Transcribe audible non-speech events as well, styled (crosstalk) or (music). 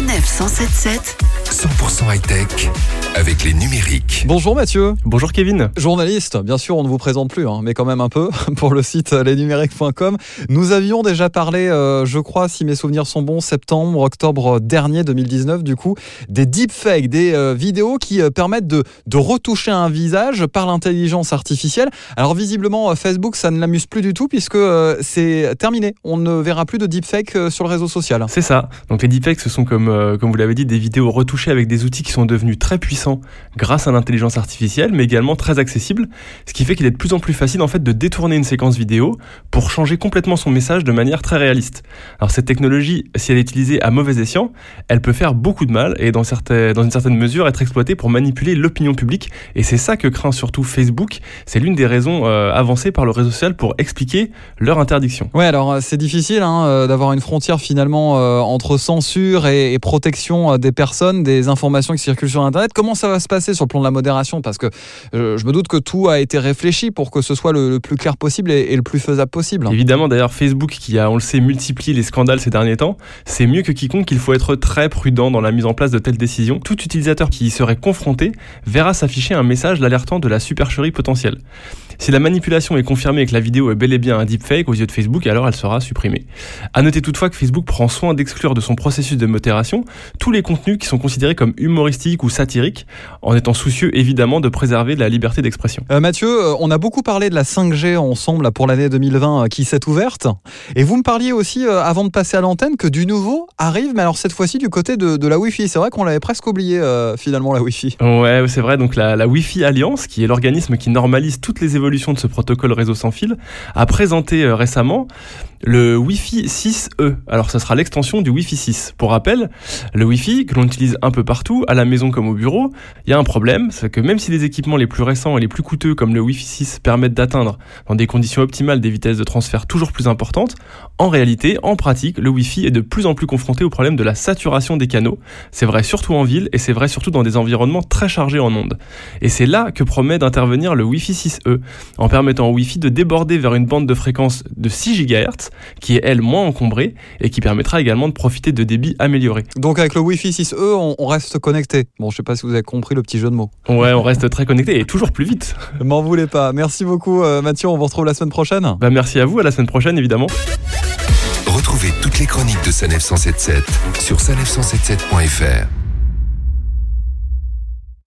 177 100% high-tech avec les numériques. Bonjour Mathieu, Bonjour Kevin. journaliste, bien sûr on ne vous présente plus, hein, mais quand même un peu, (laughs) pour le site lesnumériques.com. Nous avions déjà parlé, euh, je crois, si mes souvenirs sont bons, septembre, octobre dernier 2019, du coup, des deepfakes, des euh, vidéos qui euh, permettent de, de retoucher un visage par l'intelligence artificielle. Alors visiblement, euh, Facebook, ça ne l'amuse plus du tout, puisque euh, c'est terminé. On ne verra plus de deepfakes euh, sur le réseau social. C'est ça. Donc les deepfakes, ce sont comme, euh, comme vous l'avez dit, des vidéos retouchées avec des outils qui sont devenus très puissants grâce à l'intelligence artificielle, mais également très accessibles, ce qui fait qu'il est de plus en plus facile en fait de détourner une séquence vidéo pour changer complètement son message de manière très réaliste. Alors cette technologie, si elle est utilisée à mauvais escient, elle peut faire beaucoup de mal et dans, dans une certaine mesure être exploitée pour manipuler l'opinion publique. Et c'est ça que craint surtout Facebook. C'est l'une des raisons euh, avancées par le réseau social pour expliquer leur interdiction. Ouais, alors euh, c'est difficile hein, euh, d'avoir une frontière finalement entre censure et, et protection des personnes, des informations qui circulent sur Internet. Comment ça va se passer sur le plan de la modération? Parce que euh, je me doute que tout a été réfléchi pour que ce soit le, plus clair possible et, le plus faisable possible. Évidemment, d'ailleurs, Facebook, qui a, on le sait, multiplié les scandales ces derniers temps, c'est mieux que quiconque qu'il faut être très prudent dans la mise en place de telles décisions. Tout utilisateur qui y serait confronté verra s'afficher un message l'alertant de la supercherie potentielle. Si la manipulation est confirmée et que la vidéo est bel et bien un deepfake aux yeux de Facebook, alors elle sera supprimée. À noter toutefois que Facebook prend soin d'exclure de son processus de modération tous les contenus qui sont considérés comme humoristiques ou satiriques, en étant soucieux évidemment de préserver la liberté d'expression. Euh, Mathieu, euh, on a beaucoup parlé de la 5G ensemble pour l'année 2020 euh, qui s'est ouverte. Et vous me parliez aussi, euh, avant de passer à l'antenne, que du nouveau arrive, mais alors cette fois-ci du côté de, de la Wi-Fi. C'est vrai qu'on l'avait presque oublié euh, finalement, la Wi-Fi. Ouais, c'est vrai. Donc la, la Wi-Fi Alliance, qui est l'organisme qui normalise toutes les évolutions de ce protocole réseau sans fil, a présenté récemment le Wi-Fi 6E. Alors ça sera l'extension du Wi-Fi 6. Pour rappel, le Wi-Fi que l'on utilise un peu partout, à la maison comme au bureau, il y a un problème, c'est que même si les équipements les plus récents et les plus coûteux comme le Wi-Fi 6 permettent d'atteindre dans des conditions optimales des vitesses de transfert toujours plus importantes, en réalité, en pratique, le Wi-Fi est de plus en plus confronté au problème de la saturation des canaux. C'est vrai surtout en ville et c'est vrai surtout dans des environnements très chargés en ondes. Et c'est là que promet d'intervenir le Wi-Fi 6E, en permettant au Wi-Fi de déborder vers une bande de fréquence de 6 GHz, qui est elle moins encombrée et qui permettra également de profiter de débits améliorés. Donc avec le Wi-Fi 6E, on, on reste connecté. Bon, je sais pas si vous avez compris le petit jeu de mots. Ouais, on reste très connecté et toujours plus vite. (laughs) M'en voulez pas. Merci beaucoup euh, Mathieu, on vous retrouve la semaine prochaine. Bah merci à vous, à la semaine prochaine évidemment. Retrouvez toutes les chroniques de Sanef 177 sur sanef177.fr.